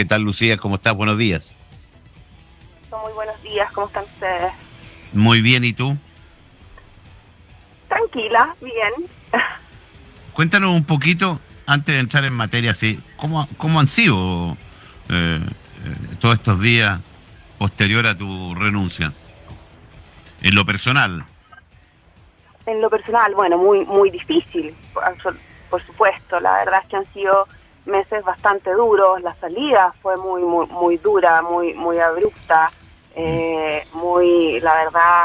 ¿Qué tal, Lucía? ¿Cómo estás? Buenos días. Muy buenos días, ¿cómo están ustedes? Muy bien, ¿y tú? Tranquila, bien. Cuéntanos un poquito, antes de entrar en materia, ¿sí? ¿cómo, cómo han sido eh, eh, todos estos días posterior a tu renuncia? En lo personal. En lo personal, bueno, muy muy difícil, por, por supuesto. La verdad es que han sido meses bastante duros. La salida fue muy muy muy dura, muy muy abrupta, eh, muy, la verdad,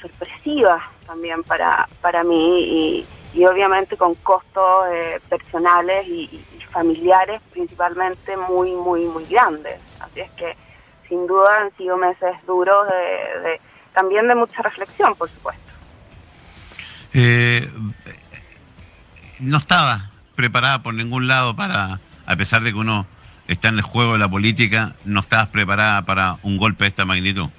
sorpresiva también para para mí y obviamente con costos eh, personales y, familiares principalmente muy, muy, muy grandes. Así es que sin duda han sido meses duros de, también de mucha reflexión, por supuesto. Eh, no estaba preparada por ningún lado para, a pesar de que uno está en el juego de la política, no estabas preparada para un golpe de esta magnitud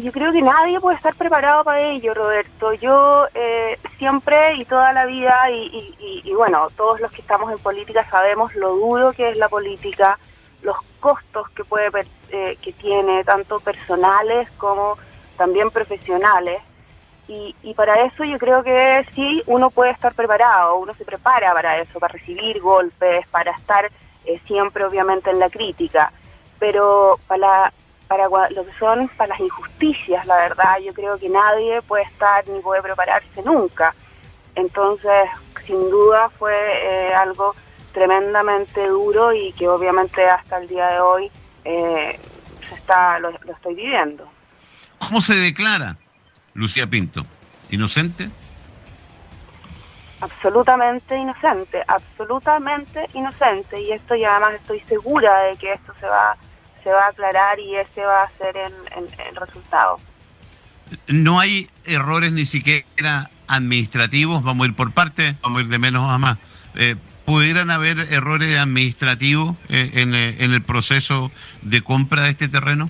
yo creo que nadie puede estar preparado para ello, Roberto. Yo eh, siempre y toda la vida, y, bueno, todos los que estamos en política sabemos lo duro que es la política, los costos que puede eh, que tiene, tanto personales como también profesionales. Y, para eso yo creo que sí, uno puede estar preparado, uno se prepara para eso, para recibir golpes, para estar eh, siempre obviamente en la crítica. Pero para para lo que son para las injusticias, la verdad, yo creo que nadie puede estar ni puede prepararse nunca. Entonces, sin duda fue eh, algo tremendamente duro y que obviamente hasta el día de hoy eh, se está lo, lo estoy viviendo. ¿Cómo se declara Lucía Pinto? ¿Inocente? Absolutamente inocente, absolutamente inocente. Y esto ya además estoy segura de que esto se va se va a aclarar y ese va a ser el, resultado. No hay errores ni siquiera administrativos, vamos a ir por parte, vamos a ir de menos a más. Eh, ¿Pudieran haber errores administrativos eh, en, eh, en, el proceso de compra de este terreno?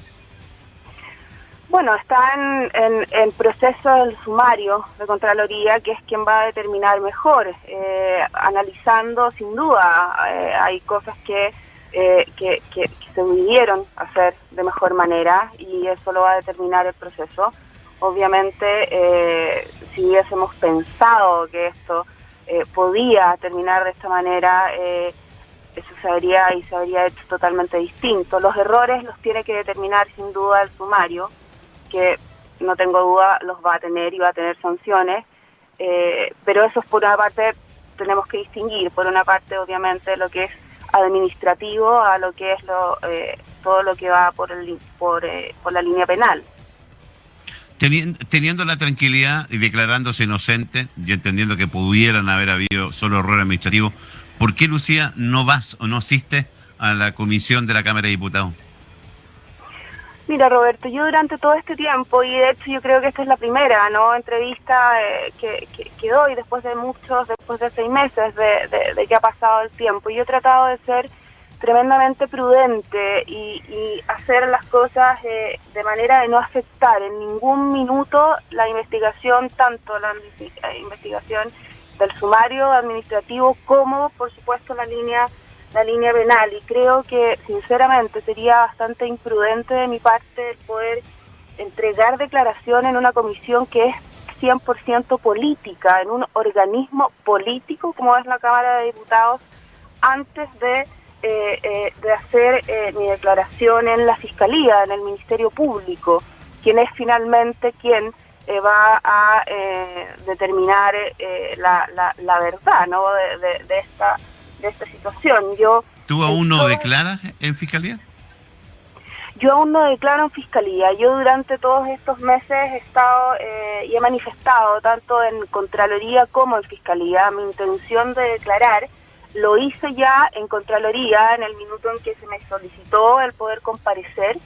Bueno, está en, el proceso del sumario de Contraloría, que es quien va a determinar mejor, analizando sin duda, hay cosas que eh, que, se pudieron hacer de mejor manera y eso lo va a determinar el proceso. Obviamente, eh, si hubiésemos pensado que esto eh, podía terminar de esta manera, eso se habría y se habría hecho totalmente distinto. Los errores los tiene que determinar sin duda el sumario, que no tengo duda los va a tener y va a tener sanciones, pero eso es por una parte tenemos que distinguir, por una parte obviamente lo que es administrativo a lo que es lo, eh, todo lo que va por, el, por, eh, por la línea penal. Teniendo, la tranquilidad y declarándose inocente y entendiendo que pudieran haber habido solo error administrativo, ¿por qué, Lucía, no vas o no asistes a la comisión de la Cámara de Diputados? Mira, Roberto, yo durante todo este tiempo, y de hecho yo creo que esta es la primera no entrevista eh, que, doy después de muchos, después de seis meses de, que ha pasado el tiempo, yo he tratado de ser tremendamente prudente y, hacer las cosas eh, de manera de no afectar en ningún minuto la investigación, tanto la investigación del sumario administrativo como, por supuesto, la línea la línea penal y creo que sinceramente sería bastante imprudente de mi parte el poder entregar declaración en una comisión que es 100% política, en un organismo político como es la Cámara de Diputados, antes de, eh, eh, de hacer eh, mi declaración en la Fiscalía, en el Ministerio Público, quien es finalmente quien va a determinar la, la, la, verdad ¿no? de, de esta de esta situación. Yo ¿Tú aún no declaras en fiscalía? Yo aún no declaro en fiscalía. Yo durante todos estos meses he estado eh, y he manifestado tanto en Contraloría como en Fiscalía mi intención de declarar. Lo hice ya en Contraloría en el minuto en que se me solicitó el poder comparecer.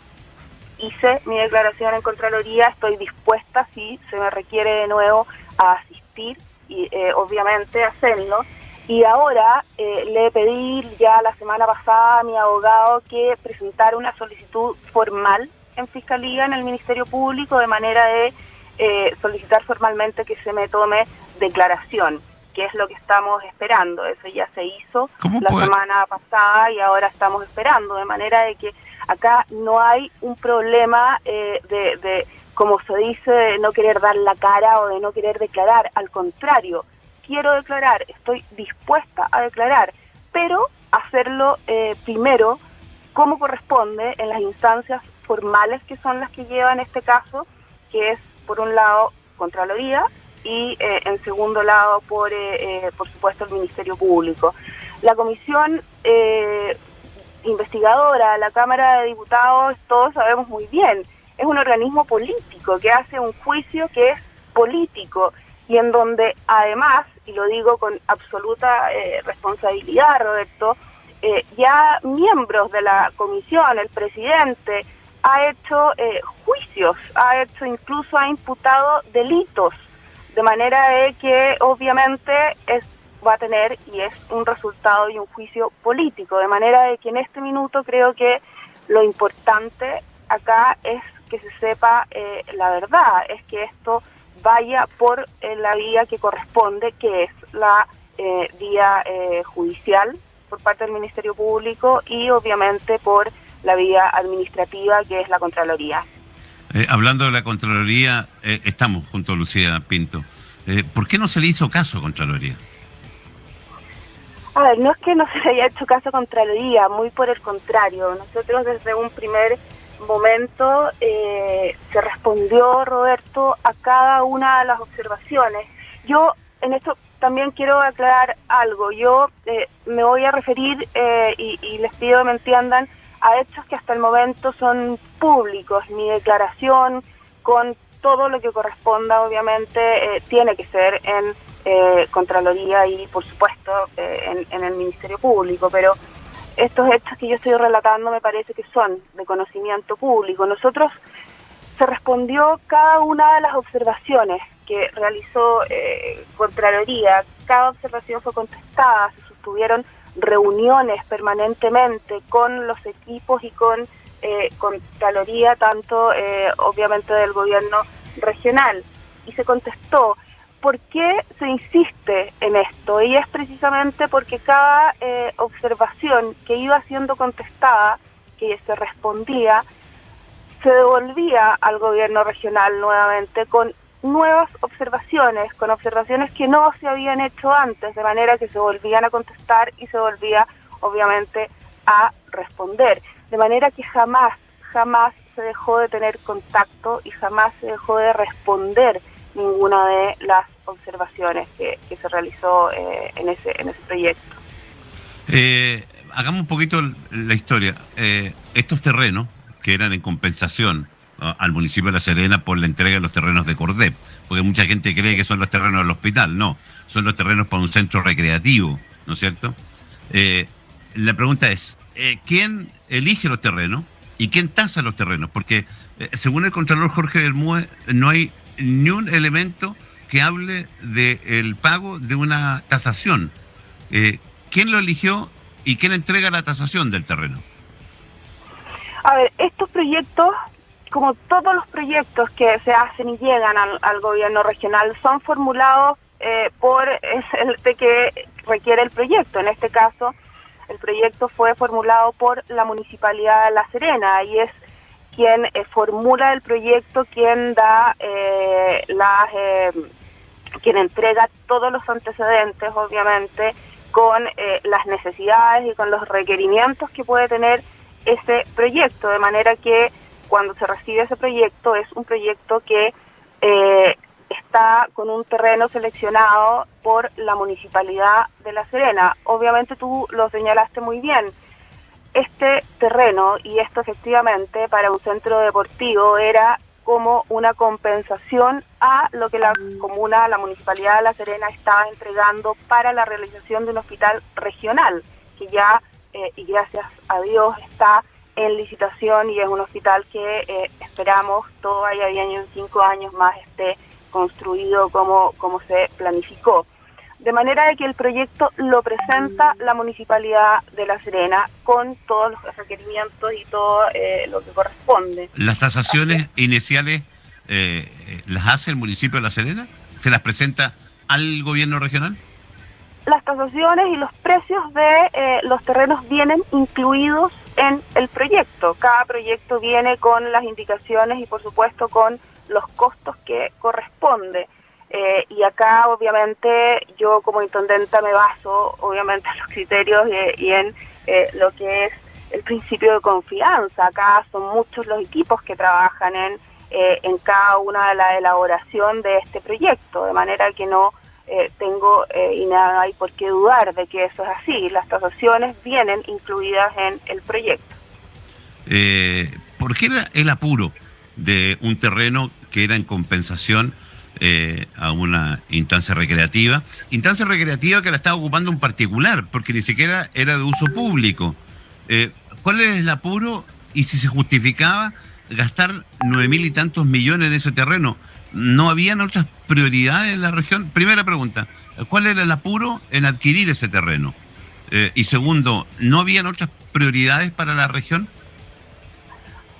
Hice mi declaración en Contraloría. Estoy dispuesta, si se me requiere de nuevo, a asistir y eh, obviamente hacerlo y ahora eh, le pedí ya la semana pasada a mi abogado que presentara una solicitud formal en Fiscalía, en el Ministerio Público, de manera de eh, solicitar formalmente que se me tome declaración. que es lo que estamos esperando. Eso ya se hizo la semana pasada y ahora estamos esperando, de manera de que acá no hay un problema eh, de, de, como se dice, de no querer dar la cara o de no querer declarar. Al contrario, quiero declarar, estoy dispuesta a declarar, pero hacerlo eh, primero como corresponde en las instancias formales que son las que llevan este caso, que es por un lado Contraloría y eh, en segundo lado por, eh, por supuesto el Ministerio Público. La comisión investigadora, la Cámara de Diputados, todos sabemos muy bien, es un organismo político que hace un juicio que es político y en donde además, y lo digo con absoluta eh, responsabilidad, Roberto, eh, ya miembros de la comisión, el presidente, ha hecho eh, juicios, ha hecho incluso ha imputado delitos, de manera de que obviamente es va a tener y es un resultado y un juicio político, de manera de que en este minuto creo que lo importante acá es que se sepa la verdad, es que esto vaya por eh, la vía que corresponde, que es la eh, vía eh, judicial por parte del Ministerio Público y obviamente por la vía administrativa, que es la Contraloría. hablando de la Contraloría, estamos junto a Lucía Pinto. ¿Por qué no se le hizo caso a Contraloría? A ver, no es que no se le haya hecho caso a Contraloría, muy por el contrario. Nosotros desde un primer momento eh, se respondió, Roberto, a cada una de las observaciones. Yo en esto también quiero aclarar algo. Yo eh, me voy a referir, eh, y, les pido que me entiendan, a hechos que hasta el momento son públicos. Mi declaración con todo lo que corresponda, obviamente, tiene que ser en Contraloría y, por supuesto, en, en el Ministerio Público. Pero estos hechos que yo estoy relatando me parece que son de conocimiento público. Nosotros se respondió cada una de las observaciones que realizó eh, Contraloría, cada observación fue contestada, se sostuvieron reuniones permanentemente con los equipos y con eh, Contraloría, tanto eh, obviamente del gobierno regional, y se contestó. ¿Por qué se insiste en esto? Y es precisamente porque cada eh, observación que iba siendo contestada, que se respondía, se devolvía al gobierno regional nuevamente con nuevas observaciones, con observaciones que no se habían hecho antes, de manera que se volvían a contestar y se volvía obviamente a responder. De manera que jamás, jamás se dejó de tener contacto y jamás se dejó de responder ninguna de las observaciones que, se realizó eh, en, ese, en ese proyecto. Eh, hagamos un poquito la historia. Eh, estos terrenos que eran en compensación al municipio de La Serena por la entrega de los terrenos de Cordep, porque mucha gente cree que son los terrenos del hospital, no, son los terrenos para un centro recreativo, ¿no es cierto? la pregunta es, ¿quién elige los terrenos y quién tasa los terrenos? Porque según el Contralor Jorge Bermúdez, no hay ni un elemento que hable del pago de una tasación. Eh, ¿Quién lo eligió y quién entrega la tasación del terreno? A ver, estos proyectos, como todos los proyectos que se hacen y llegan al, gobierno regional, son formulados eh, por el que requiere el proyecto. En este caso, el proyecto fue formulado por la Municipalidad de La Serena y es quien eh, formula el proyecto, quien da eh, las, eh, quien entrega todos los antecedentes, obviamente, con las necesidades y con los requerimientos que puede tener ese proyecto, de manera que cuando se recibe ese proyecto es un proyecto que está con un terreno seleccionado por la municipalidad de La Serena. Obviamente tú lo señalaste muy bien este terreno y esto efectivamente para un centro deportivo era como una compensación a lo que la comuna, la municipalidad de La Serena estaba entregando para la realización de un hospital regional, que ya, eh, y gracias a Dios, está en licitación y es un hospital que eh, esperamos todavía en cinco años más esté construido como, como se planificó de manera de que el proyecto lo presenta la Municipalidad de La Serena con todos los requerimientos y todo eh, lo que corresponde. ¿Las tasaciones iniciales eh, las hace el municipio de La Serena? ¿Se las presenta al gobierno regional? las tasaciones y los precios de eh, los terrenos vienen incluidos en el proyecto. Cada proyecto viene con las indicaciones y por supuesto con los costos que corresponde. Eh, y acá obviamente yo como intendenta me baso obviamente en los criterios y, en eh, lo que es el principio de confianza. Acá son muchos los equipos que trabajan en, en cada una de la elaboración de este proyecto, de manera que no eh, tengo eh, y nada hay por qué dudar de que eso es así. Las tasaciones vienen incluidas en el proyecto. Eh, ¿Por qué el apuro de un terreno que era en compensación eh, a una instancia recreativa? Instancia recreativa que la estaba ocupando un particular, porque ni siquiera era de uso público. ¿Cuál es el apuro y si se justificaba gastar nueve mil y tantos millones en ese terreno? ¿No habían otras prioridades en la región? Primera pregunta, ¿cuál era el apuro en adquirir ese terreno? Eh, y segundo, ¿no habían otras prioridades para la región?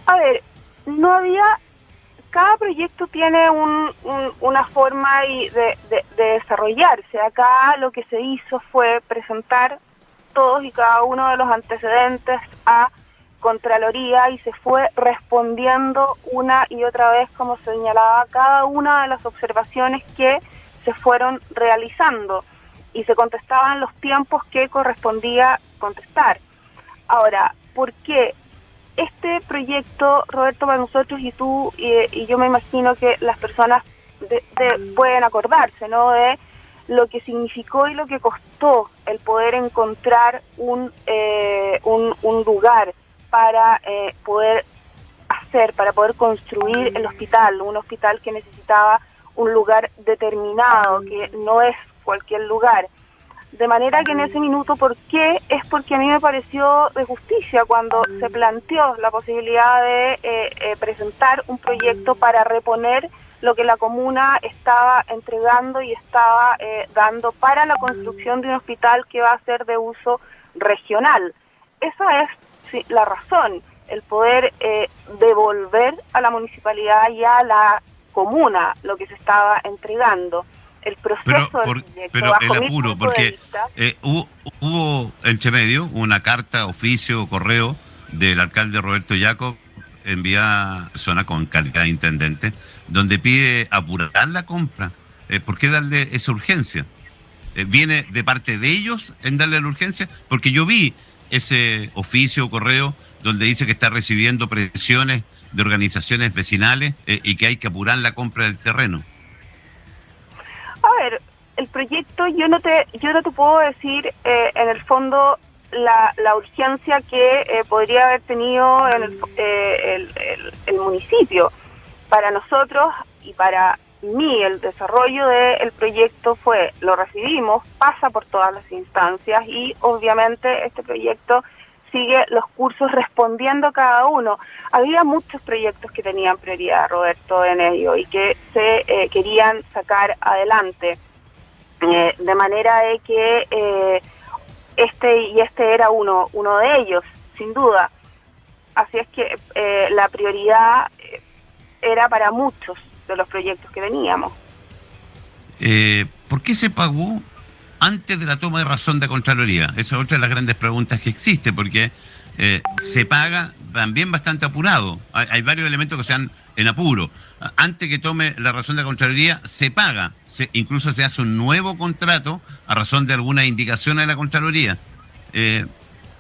A ver, no había, cada proyecto tiene un, una forma de, de, desarrollarse. Acá lo que se hizo fue presentar todos y cada uno de los antecedentes a Contraloría y se fue respondiendo una y otra vez, como señalaba, cada una de las observaciones que se fueron realizando y se contestaban los tiempos que correspondía contestar. Ahora, ¿por qué este proyecto, Roberto, para nosotros y tú, y, yo me imagino que las personas pueden acordarse, ¿no? De lo que significó y lo que costó el poder encontrar un, eh, un, un lugar para eh, poder hacer, para poder construir el hospital, un hospital que necesitaba un lugar determinado, que no es cualquier lugar. De manera que en ese minuto, ¿por qué? Es porque a mí me pareció de justicia cuando se planteó la posibilidad de eh, eh, presentar un proyecto para reponer lo que la comuna estaba entregando y estaba dando para la construcción de un hospital que va a ser de uso regional. Esa es la razón, el poder eh, devolver a la municipalidad y a la comuna lo que se estaba entregando. El proceso pero, pero el apuro, porque eh, hubo, hubo entre medio una carta, oficio, correo del alcalde Roberto Jacob envía zona con calidad de intendente, donde pide apurar la compra. Eh, ¿Por qué darle esa urgencia? ¿Viene de parte de ellos en darle la urgencia? Porque yo vi ese oficio o correo donde dice que está recibiendo presiones de organizaciones vecinales eh, y que hay que apurar la compra del terreno? A el proyecto yo no te yo no te puedo decir eh, en el fondo la, la urgencia que eh, podría haber tenido en el, el, municipio. Para nosotros y para mí el desarrollo del proyecto fue, lo recibimos, pasa por todas las instancias y obviamente este proyecto sigue los cursos respondiendo cada uno. Había muchos proyectos que tenían prioridad, Roberto, en ello y que se eh, querían sacar adelante, eh, de manera de que eh, este y este era uno, uno de ellos, sin duda. Así es que la prioridad era para muchos de los proyectos que veníamos. Eh, ¿Por qué se pagó antes de la toma de razón de Contraloría? Esa es otra de las grandes preguntas que existe, porque eh, se paga también bastante apurado. Hay, varios elementos que sean en apuro. Antes que tome la razón de Contraloría, se paga. incluso se hace un nuevo contrato a razón de alguna indicación de la Contraloría. Eh,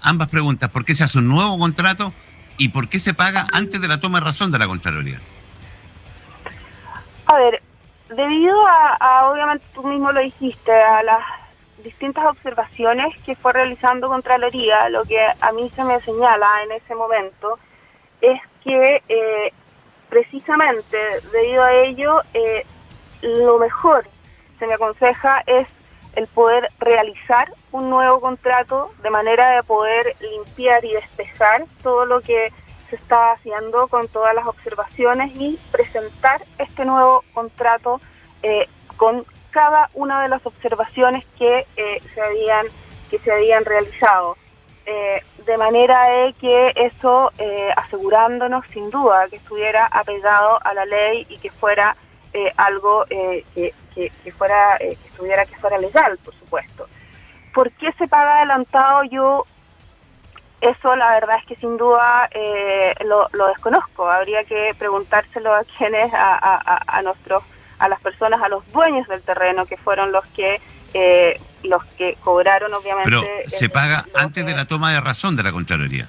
ambas preguntas, ¿por qué se hace un nuevo contrato y por qué se paga antes de la toma de razón de la Contraloría? A ver, debido a, obviamente tú mismo lo dijiste, a las distintas observaciones que fue realizando Contraloría, lo que a mí se me señala en ese momento es que eh, precisamente debido a ello, eh, lo mejor se me aconseja es el poder realizar un nuevo contrato de manera de poder limpiar y despejar todo lo que se está haciendo con todas las observaciones y presentar este nuevo contrato eh, con cada una de las observaciones que eh, se habían que se habían realizado eh, de manera que eso asegurándonos sin duda que estuviera apegado a la ley y que fuera algo que, que, fuera que estuviera que fuera legal por supuesto ¿Por qué se paga adelantado? Yo eso la verdad es que sin duda eh, lo, desconozco. Habría que preguntárselo a quienes, a, a, a, nuestros, a las personas, a los dueños del terreno, que fueron los que eh, los que cobraron, obviamente. Pero se paga antes de la toma de razón de la Contraloría.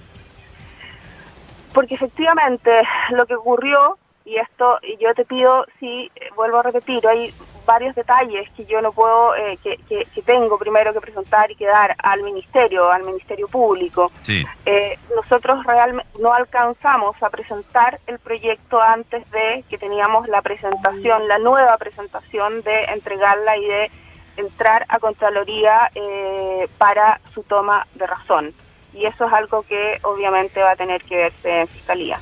Porque efectivamente lo que ocurrió y esto yo te pido, sí, vuelvo a repetir, hay varios detalles que yo no puedo, eh, que, que, tengo primero que presentar y que dar al Ministerio, al Ministerio Público. Eh, nosotros realmente no alcanzamos a presentar el proyecto antes de que teníamos la presentación, la nueva presentación de entregarla y de entrar a Contraloría eh, para su toma de razón. Y eso es algo que obviamente va a tener que verse en Fiscalía.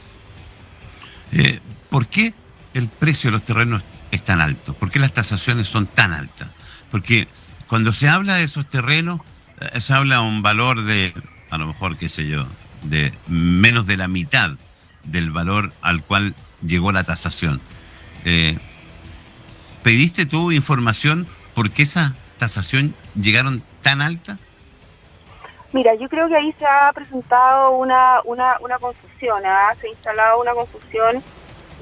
Eh, ¿Por qué el precio de los terrenos es tan alto? ¿Por qué las tasaciones son tan altas? Porque cuando se habla de esos terrenos, eh, se habla un valor de, a lo mejor, qué sé yo, de menos de la mitad del valor al cual llegó la tasación. ¿Pediste tú información por qué esa tasación llegaron tan alta? Mira, yo creo que ahí se ha presentado una, una, una confusión, ¿ah? se ha instalado una confusión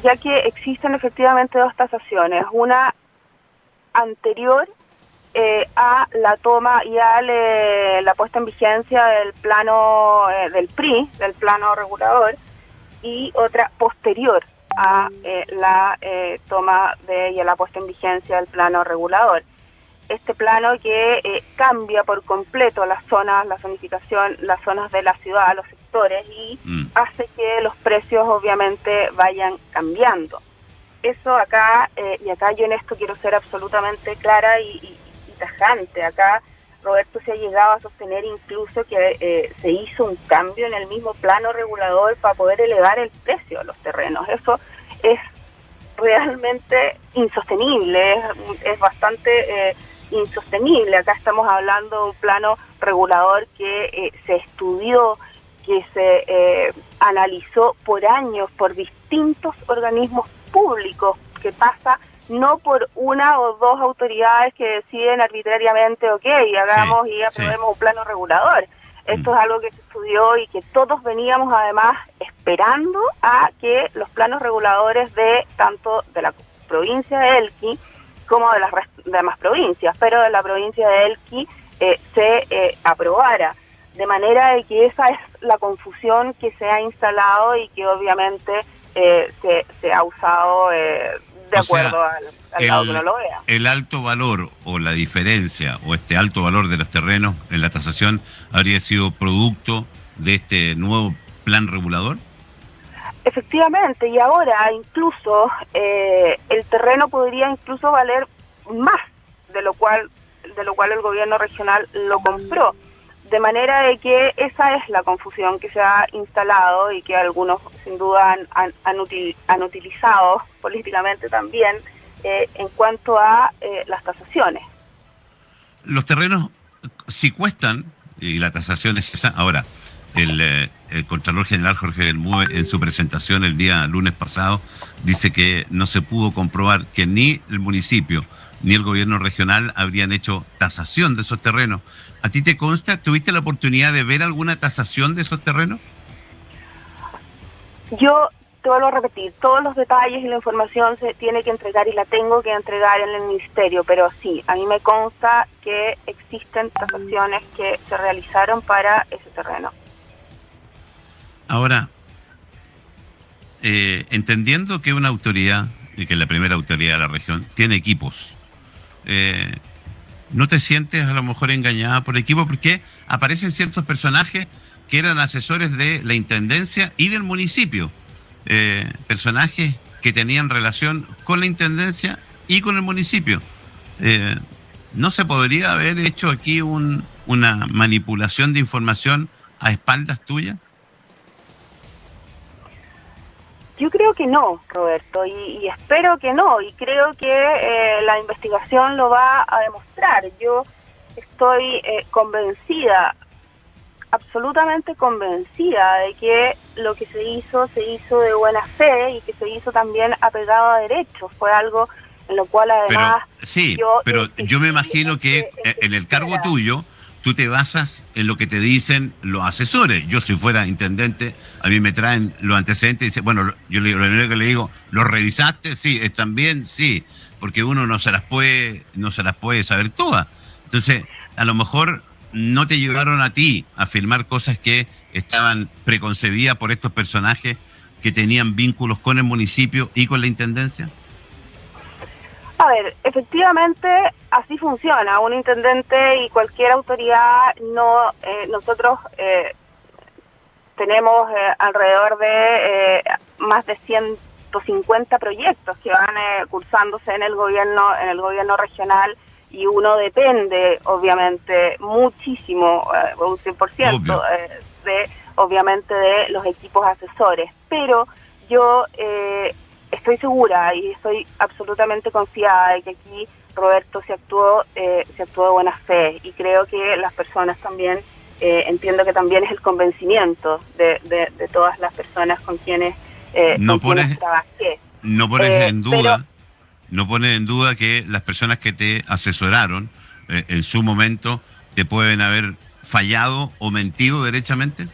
ya que existen efectivamente dos tasaciones, una anterior eh, a la toma y a la puesta en vigencia del plano eh, del PRI, del plano regulador, y otra posterior a eh, la toma de y a la puesta en vigencia del plano regulador este plano que eh, cambia por completo las zonas, la zonificación, las zonas de la ciudad, los sectores y mm. hace que los precios obviamente vayan cambiando. Eso acá, eh, y acá yo en esto quiero ser absolutamente clara y, tajante, acá Roberto se ha llegado a sostener incluso que eh, se hizo un cambio en el mismo plano regulador para poder elevar el precio de los terrenos. Eso es realmente insostenible, es, es bastante insostenible. Acá estamos hablando de un plano regulador que eh, se estudió, que se eh, analizó por años por distintos organismos públicos, que pasa no por una o dos autoridades que deciden arbitrariamente, ok, hagamos y aprobemos un plano regulador. Esto es mm. algo que se estudió y que todos veníamos además esperando a que los planos reguladores de tanto de la provincia de Elqui como de las demás provincias, pero de la provincia de Elqui eh, se eh, aprobara. De manera de que esa es la confusión que se ha instalado y que obviamente eh, se, ha usado de acuerdo al, lado que no lo vea. El alto valor o la diferencia o este alto valor de los terrenos en la tasación habría sido producto de este nuevo plan regulador? Efectivamente, y ahora incluso eh, el terreno podría incluso valer más de lo cual de lo cual el gobierno regional lo compró. De manera de que esa es la confusión que se ha instalado y que algunos sin duda han, han, utilizado políticamente también eh, en cuanto a eh, las tasaciones. Los terrenos si cuestan, y la tasación es esa, ahora, el, el Contralor General Jorge Bermúdez en su presentación el día lunes pasado dice que no se pudo comprobar que ni el municipio ni el gobierno regional habrían hecho tasación de esos terrenos. ¿A ti te consta? ¿Tuviste la oportunidad de ver alguna tasación de esos terrenos? Yo te vuelvo a repetir, todos los detalles y la información se tiene que entregar y la tengo que entregar en el ministerio, pero sí, a mí me consta que existen tasaciones que se realizaron para ese terreno. Ahora, eh, entendiendo que una autoridad, y que es la primera autoridad de la región, tiene equipos, eh, ¿no te sientes a lo mejor engañada por equipo? Porque aparecen ciertos personajes que eran asesores de la Intendencia y del municipio, eh, personajes que tenían relación con la Intendencia y con el municipio. ¿No se podría haber hecho aquí una manipulación de información a espaldas tuyas? Yo creo que no, Roberto, y, espero que no, y creo que eh, la investigación lo va a demostrar. Yo estoy eh, convencida, absolutamente convencida de que lo que se hizo se hizo de buena fe y que se hizo también apegado a derechos. Fue algo en lo cual además... sí, pero yo me imagino que en el cargo tuyo tú te basas en lo que te dicen los asesores. Yo si fuera intendente, a mí me traen los antecedentes y dicen, bueno, yo lo único que le digo, ¿los revisaste? Sí, ¿están bien? Sí, porque uno no se las puede, no se las puede saber todas. Entonces, a lo mejor no te llegaron a ti a firmar cosas que estaban preconcebidas por estos personajes que tenían vínculos con el municipio y con la intendencia. A ver, efectivamente así funciona. Un intendente y cualquier autoridad, no, eh, nosotros eh, tenemos eh, alrededor de más de 150 proyectos que van cursándose en el gobierno, en el gobierno regional y uno depende, obviamente, muchísimo, un 100% de, obviamente, de los equipos asesores. Pero yo estoy segura y estoy absolutamente confiada de que aquí Roberto se actuó, eh, se actuó de buena fe y creo que las personas también, eh, entiendo que también es el convencimiento de, de, todas las personas con quienes, eh, no pones, trabajé. No pones eh, en duda, no pones en duda que las personas que te asesoraron en su momento te pueden haber fallado o mentido derechamente.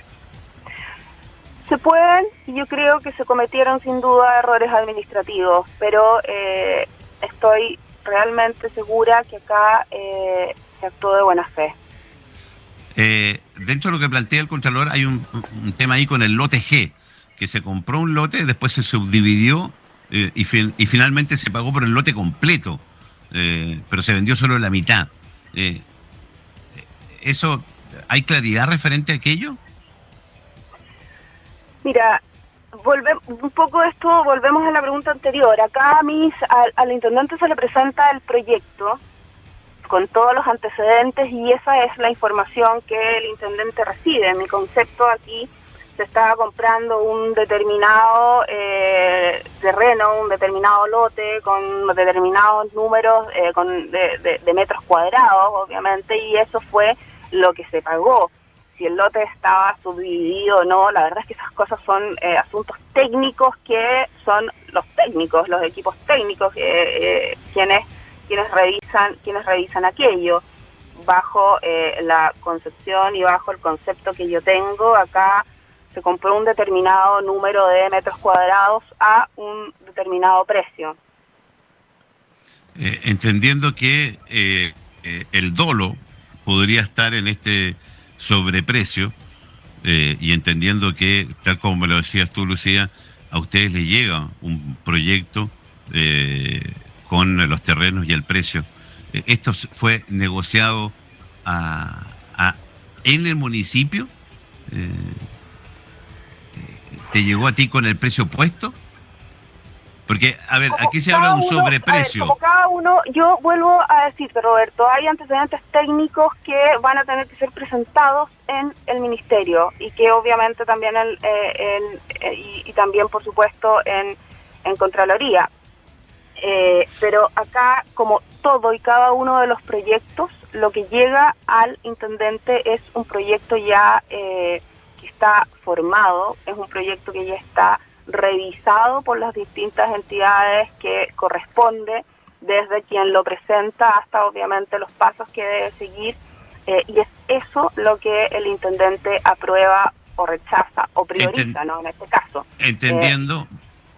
Se pueden, y yo creo que se cometieron sin duda errores administrativos, pero eh, estoy realmente segura que acá eh, se actuó de buena fe. Eh, dentro de lo que plantea el Contralor hay un, tema ahí con el lote G, que se compró un lote, después se subdividió y, y, finalmente se pagó por el lote completo, pero se vendió solo la mitad. ¿Eso hay claridad referente a aquello? Mira, volvemos un poco esto, volvemos a la pregunta anterior. Acá a mis, al, intendente se le presenta el proyecto con todos los antecedentes y esa es la información que el intendente recibe. Mi concepto aquí se estaba comprando un determinado eh, terreno, un determinado lote con determinados números eh, con de, de metros cuadrados, obviamente, y eso fue lo que se pagó si el lote estaba subdividido o no, la verdad es que esas cosas son eh, asuntos técnicos que son los técnicos, los equipos técnicos eh, quienes quienes revisan quienes revisan aquello bajo eh, la concepción y bajo el concepto que yo tengo acá se compró un determinado número de metros cuadrados a un determinado precio. entendiendo que el dolo podría estar en este sobreprecio eh, y entendiendo que, tal como me lo decías tú, Lucía, a ustedes les llega un proyecto eh, con los terrenos y el precio. Eh, ¿Esto fue negociado a, en el municipio? ¿Te llegó a ti con el precio puesto? Porque, a ver, aquí se habla de un sobreprecio. como cada uno, yo vuelvo a decirte, Roberto, hay antecedentes técnicos que van a tener que ser presentados en el ministerio y que obviamente también, el, eh, eh, y, también, por supuesto, en, en Contraloría. Eh, pero acá, como todo y cada uno de los proyectos, lo que llega al intendente es un proyecto ya que está formado, es un proyecto que ya está revisado por las distintas entidades que corresponde, desde quien lo presenta hasta obviamente los pasos que debe seguir, eh, y es eso lo que el intendente aprueba o rechaza o prioriza, ¿no? En este caso. Entendiendo,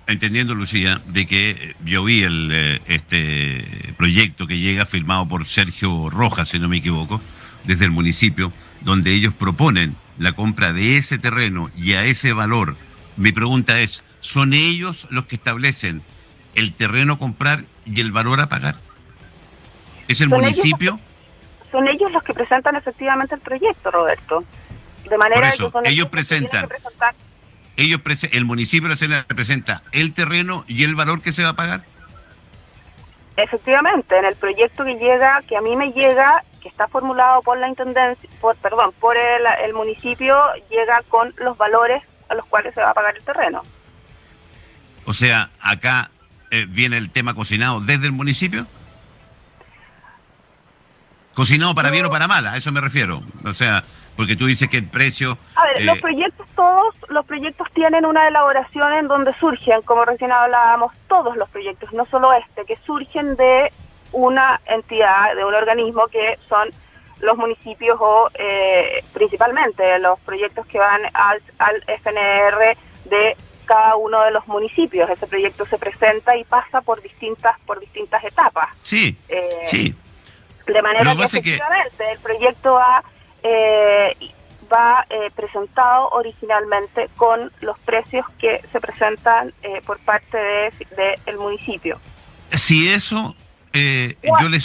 entendiendo Lucía, de que yo vi el eh, este proyecto que llega firmado por Sergio Rojas, si no me equivoco, desde el municipio, donde ellos proponen la compra de ese terreno y a ese valor mi pregunta es, ¿son ellos los que establecen el terreno a comprar y el valor a pagar? ¿Es el municipio? son ellos los que presentan efectivamente el proyecto, Roberto. De manera que ellos presentan. ellos el municipio representa el terreno y el valor que se va a pagar. Efectivamente, en el proyecto que llega, que a mí me llega, que está formulado por la intendencia, por, perdón, por el, el municipio, llega con los valores a los cuales se va a pagar el terreno. O sea, acá eh, viene el tema cocinado desde el municipio. Cocinado para bien o para mal, a eso me refiero. O sea, porque tú dices que el precio... A ver, los eh, proyectos todos, los proyectos tienen una elaboración en donde surgen, como recién hablábamos, todos los proyectos, no solo este, que surgen de una entidad, de un organismo que son los municipios o eh, principalmente los proyectos que van al, al FNR de cada uno de los municipios. Ese proyecto se presenta y pasa por distintas por distintas etapas. Sí, eh, sí. De manera que efectivamente el proyecto va, eh, va eh, presentado originalmente con los precios que se presentan por parte del de, municipio. Si eso, yo le...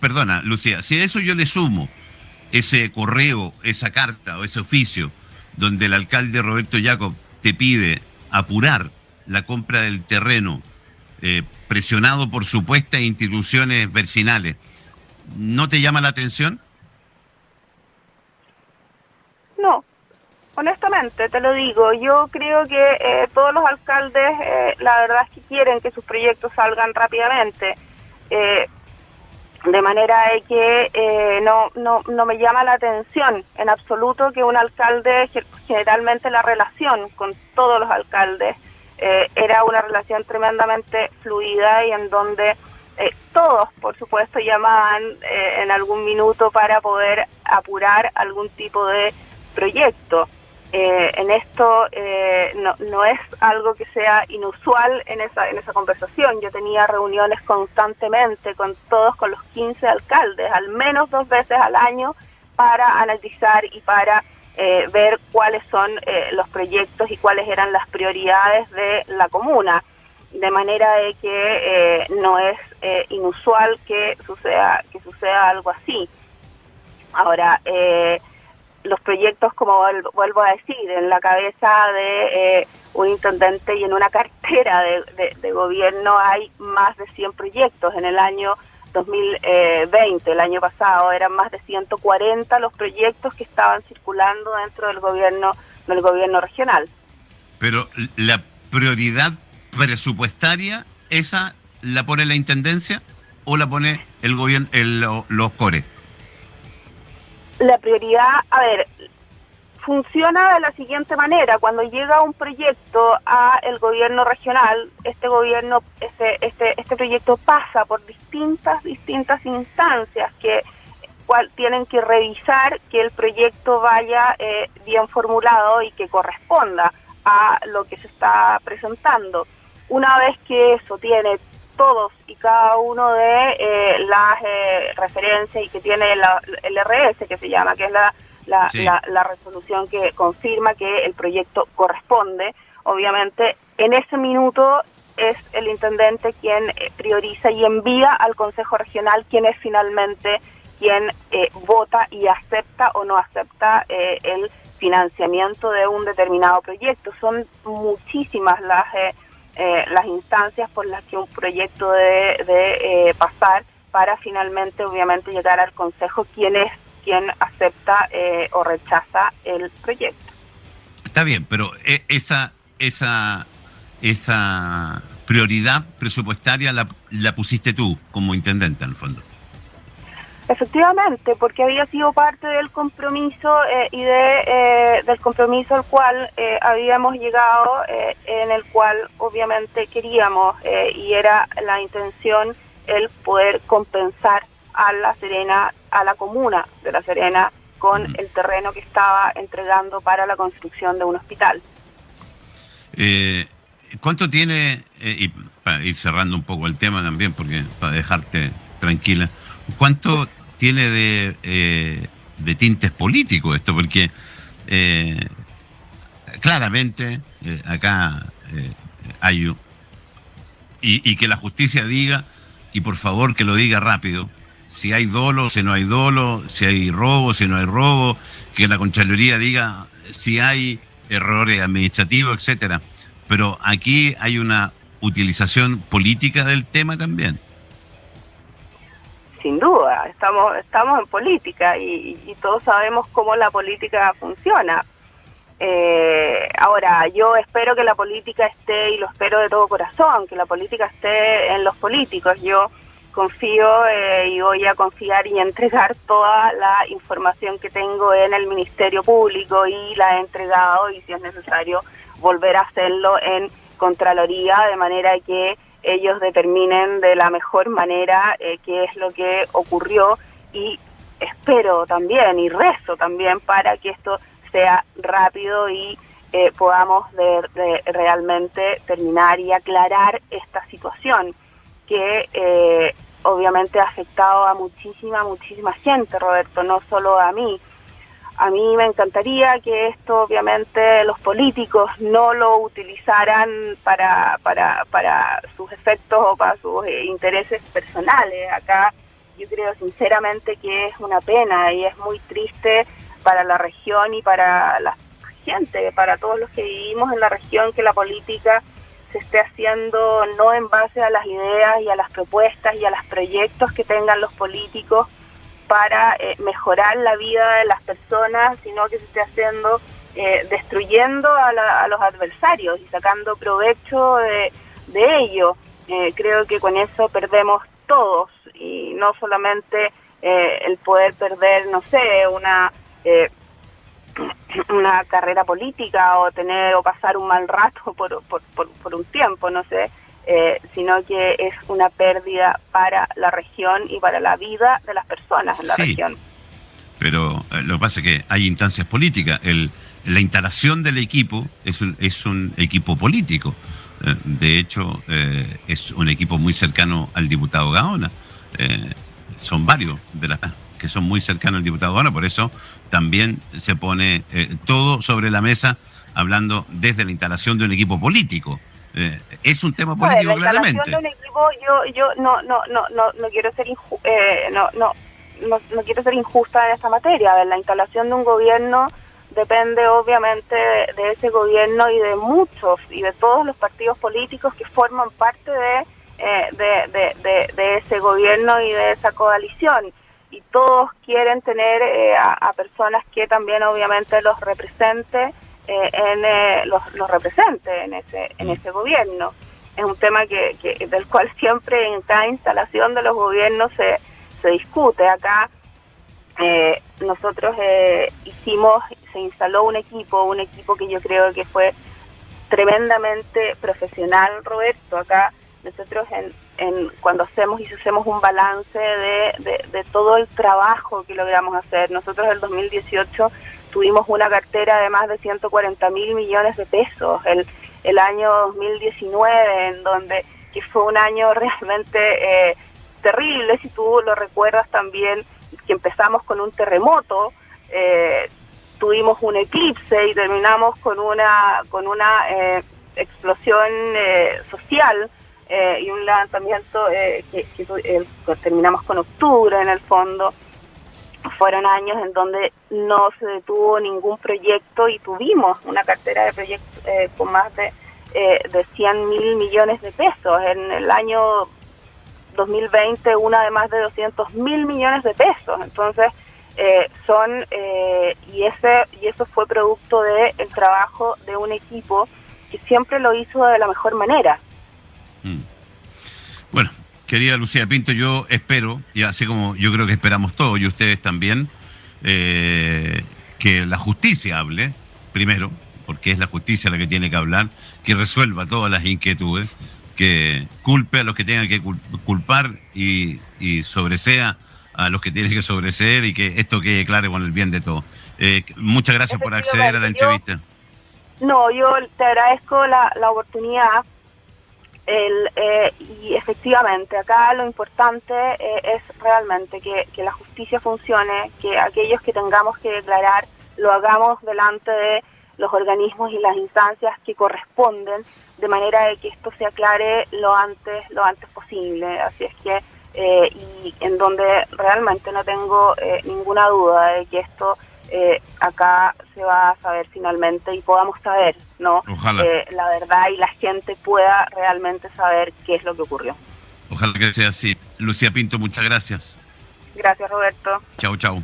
Perdona, Lucía, si a eso yo le sumo ese correo, esa carta o ese oficio donde el alcalde Roberto Jacob te pide apurar la compra del terreno, eh, presionado por supuestas instituciones vecinales, ¿no te llama la atención? No, honestamente te lo digo, yo creo que eh, todos los alcaldes eh, la verdad es que quieren que sus proyectos salgan rápidamente. De manera que no, no, no me llama la atención en absoluto que un alcalde generalmente la relación con todos los alcaldes eh, era una relación tremendamente fluida y en donde eh, todos, por supuesto, llamaban eh, en algún minuto para poder apurar algún tipo de proyecto. En esto no, no, es algo que sea inusual en esa, en esa conversación. Yo tenía reuniones constantemente con todos, con los 15 alcaldes, al menos dos veces al año, para analizar y para eh, ver cuáles son eh, los proyectos y cuáles eran las prioridades de la comuna, de manera de que eh, no es inusual que suceda que suceda algo así. Ahora, los proyectos, como vuelvo a decir, en la cabeza de un intendente y en una cartera de, de gobierno hay más de 100 proyectos. En el año 2020, el año pasado, eran más de 140 los proyectos que estaban circulando dentro del gobierno del gobierno regional. Pero la prioridad presupuestaria, esa la pone la intendencia o la pone el gobierno, el, los core. La prioridad, a ver, funciona de la siguiente manera. Cuando llega un proyecto a el gobierno regional este gobierno este este este proyecto pasa por distintas distintas instancias que cual tienen que revisar que el proyecto vaya eh, bien formulado y que corresponda a lo que se está presentando. Una vez que eso tiene todos y cada uno de eh, las eh, referencias y que tiene el RS que se llama que es la la, la, resolución que confirma que el proyecto corresponde. Obviamente, en ese minuto es el intendente quien eh, prioriza y envía al Consejo Regional quien es finalmente quien eh, vota y acepta o no acepta eh, el financiamiento de un determinado proyecto. Son muchísimas las, las instancias por las que un proyecto debe de, pasar para finalmente, obviamente, llegar al Consejo, quien es quien acepta eh, o rechaza el proyecto. Está bien, pero eh, esa, esa, esa prioridad presupuestaria la, la pusiste tú como intendente, en el fondo. Efectivamente, porque había sido parte del compromiso eh, y de, del compromiso al cual habíamos llegado, en el cual obviamente queríamos y era la intención el poder compensar a La Serena, a la comuna de La Serena, con el terreno que estaba entregando para la construcción de un hospital. Eh, ¿Cuánto tiene, eh, y para ir cerrando un poco el tema también, porque para dejarte tranquila, ¿cuánto tiene de, eh, de tintes políticos esto? Porque claramente acá hay... Y, y que la justicia diga, y por favor que lo diga rápido, si hay dolo, si no hay dolo, si hay robo, si no hay robo, que la Contraloría diga si hay errores administrativos, etcétera. Pero aquí hay una utilización política del tema también. Sin duda, estamos estamos en política y, todos sabemos cómo la política funciona. Eh, ahora, yo espero que la política esté, y lo espero de todo corazón, que la política esté en los políticos. Yo confío eh, y voy a confiar y entregar toda la información que tengo en el Ministerio Público y la he entregado y si es necesario volver a hacerlo en Contraloría de manera que ellos determinen de la mejor manera eh, qué es lo que ocurrió y espero también y rezo también para que esto sea rápido y eh, podamos de, realmente terminar y aclarar esta situación que eh, obviamente ha afectado a muchísima, muchísima gente, Roberto, no solo a mí. A mí me encantaría que esto, obviamente, los políticos no lo utilizaran para, para, para sus efectos o para sus eh, intereses personales. Acá yo creo sinceramente que es una pena y es muy triste para la región y para la gente, para todos los que vivimos en la región, que la política se esté haciendo no en base a las ideas y a las propuestas y a los proyectos que tengan los políticos para eh, mejorar la vida de las personas, sino que se esté haciendo eh, destruyendo a, los adversarios y sacando provecho de, ello. Eh, creo que con eso perdemos todos y no solamente el poder perder, no sé, una una carrera política o tener o pasar un mal rato por, por, por, un tiempo, no sé, eh, sino que es una pérdida para la región y para la vida de las personas en la región. Pero eh, lo que pasa es que hay instancias políticas. El, la instalación del equipo es un, es un equipo político. Eh, de hecho, es un equipo muy cercano al diputado Gaona. son varios de las que son muy cercanos al diputado Gaona, por eso también se pone eh, todo sobre la mesa hablando desde la instalación de un equipo político. Eh, es un tema político la claramente. De un equipo, yo, yo no, no, no, no, no quiero ser eh, no, no, no, quiero ser injusta en esta materia. la instalación de un gobierno depende obviamente de, ese gobierno y de muchos y de todos los partidos políticos que forman parte de, de, de ese gobierno y de esa coalición y todos quieren tener eh, a, personas que también obviamente los represente eh, en eh, los, los, represente en ese en ese gobierno. Es un tema que, que, del cual siempre en cada instalación de los gobiernos se, se discute. Acá nosotros hicimos se instaló un equipo un equipo que yo creo que fue tremendamente profesional Roberto. Acá nosotros en, en, cuando hacemos y hacemos un balance de, de, todo el trabajo que logramos hacer. Nosotros el 2018 tuvimos una cartera de más de 140 mil millones de pesos. El, el año 2019, en donde que fue un año realmente eh, terrible, si tú lo recuerdas también, que empezamos con un terremoto, eh, tuvimos un eclipse y terminamos con una con una eh, explosión social eh, y un levantamiento eh, que, terminamos con octubre en el fondo. Fueron años en donde no se detuvo ningún proyecto y tuvimos una cartera de proyectos eh, con más de, de 100 mil millones de pesos. En el año 2020 una de más de 200 mil millones de pesos. Entonces, son y ese y eso fue producto del el trabajo de un equipo que siempre lo hizo de la mejor manera Mm. Querida Lucía Pinto, yo espero, y así como yo creo que esperamos todos, y ustedes también, eh, que la justicia hable, primero, porque es la justicia la que tiene que hablar, que resuelva todas las inquietudes, que culpe a los que tengan que culpar y, y sobresea a los que tienen que sobreseer y que esto quede claro con el bien de todos. Eh, muchas gracias por acceder a la entrevista. no, yo te agradezco la, la oportunidad el, eh, y efectivamente, acá lo importante eh, es realmente que, la justicia funcione, que aquellos que tengamos que declarar lo hagamos delante de los organismos y las instancias que corresponden, de manera de que esto se aclare lo antes, lo antes posible. Así es que, eh, y en donde realmente no tengo ninguna duda de que esto eh, acá se va a saber finalmente y podamos saber, ¿no? Eh, la verdad y la gente pueda realmente saber qué es lo que ocurrió. Ojalá que sea así. Lucía Pinto, muchas gracias. Gracias, Roberto. Chau, chau.